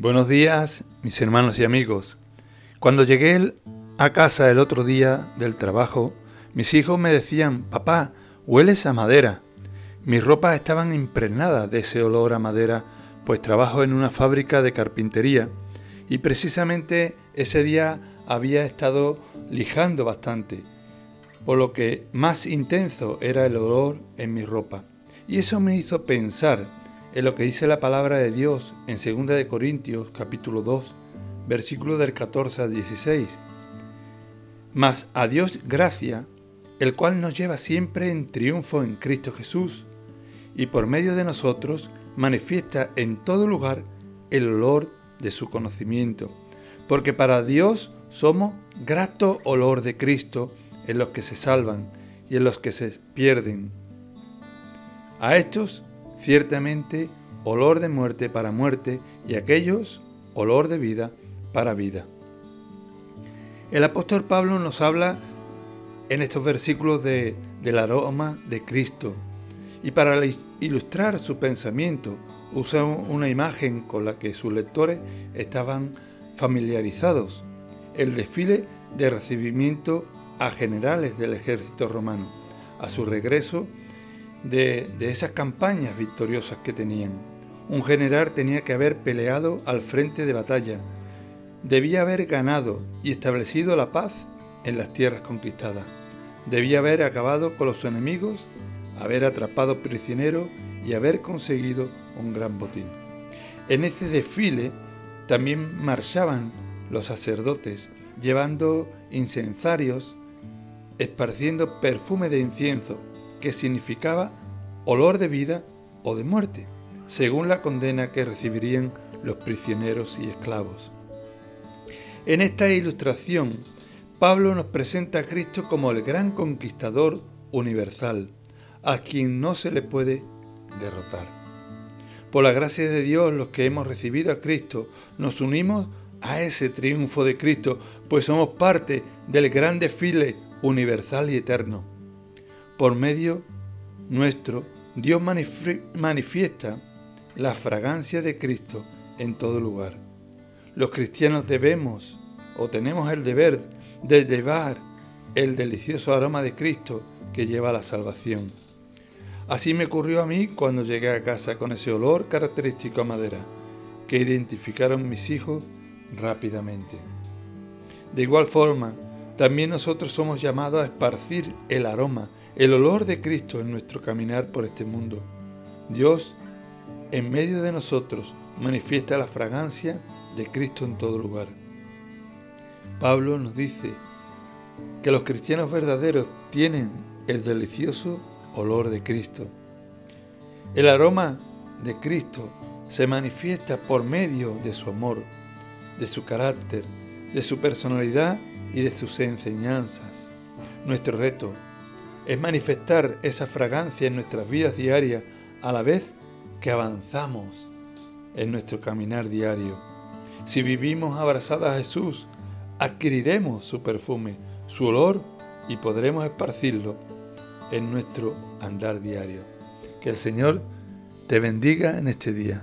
Buenos días, mis hermanos y amigos. Cuando llegué a casa el otro día del trabajo, mis hijos me decían, papá, hueles a madera. Mis ropas estaban impregnadas de ese olor a madera, pues trabajo en una fábrica de carpintería y precisamente ese día había estado lijando bastante, por lo que más intenso era el olor en mi ropa. Y eso me hizo pensar en lo que dice la palabra de Dios en 2 de Corintios capítulo 2, versículo del 14 al 16. Mas a Dios gracia, el cual nos lleva siempre en triunfo en Cristo Jesús, y por medio de nosotros manifiesta en todo lugar el olor de su conocimiento, porque para Dios somos grato olor de Cristo en los que se salvan y en los que se pierden. A estos ciertamente olor de muerte para muerte y aquellos olor de vida para vida. El apóstol Pablo nos habla en estos versículos de, del aroma de Cristo y para ilustrar su pensamiento usa una imagen con la que sus lectores estaban familiarizados, el desfile de recibimiento a generales del ejército romano, a su regreso de, esas campañas victoriosas que tenían. Un general tenía que haber peleado al frente de batalla, debía haber ganado y establecido la paz en las tierras conquistadas, debía haber acabado con los enemigos, haber atrapado prisioneros y haber conseguido un gran botín. En este desfile también marchaban los sacerdotes llevando incensarios, esparciendo perfume de incienso que significaba olor de vida o de muerte, según la condena que recibirían los prisioneros y esclavos. En esta ilustración, Pablo nos presenta a Cristo como el gran conquistador universal, a quien no se le puede derrotar. Por la gracia de Dios, los que hemos recibido a Cristo, nos unimos a ese triunfo de Cristo, pues somos parte del gran desfile universal y eterno. Por medio nuestro, Dios manifiesta la fragancia de Cristo en todo lugar. Los cristianos debemos o tenemos el deber de llevar el delicioso aroma de Cristo que lleva a la salvación. Así me ocurrió a mí cuando llegué a casa con ese olor característico a madera, que identificaron mis hijos rápidamente. De igual forma, también nosotros somos llamados a esparcir el aroma el olor de Cristo en nuestro caminar por este mundo. Dios, en medio de nosotros, manifiesta la fragancia de Cristo en todo lugar. Pablo nos dice que los cristianos verdaderos tienen el delicioso olor de Cristo. El aroma de Cristo se manifiesta por medio de su amor, de su carácter, de su personalidad y de sus enseñanzas. Nuestro reto es manifestar esa fragancia en nuestras vidas diarias a la vez que avanzamos en nuestro caminar diario. Si vivimos abrazadas a Jesús, adquiriremos su perfume, su olor y podremos esparcirlo en nuestro andar diario. Que el Señor te bendiga en este día.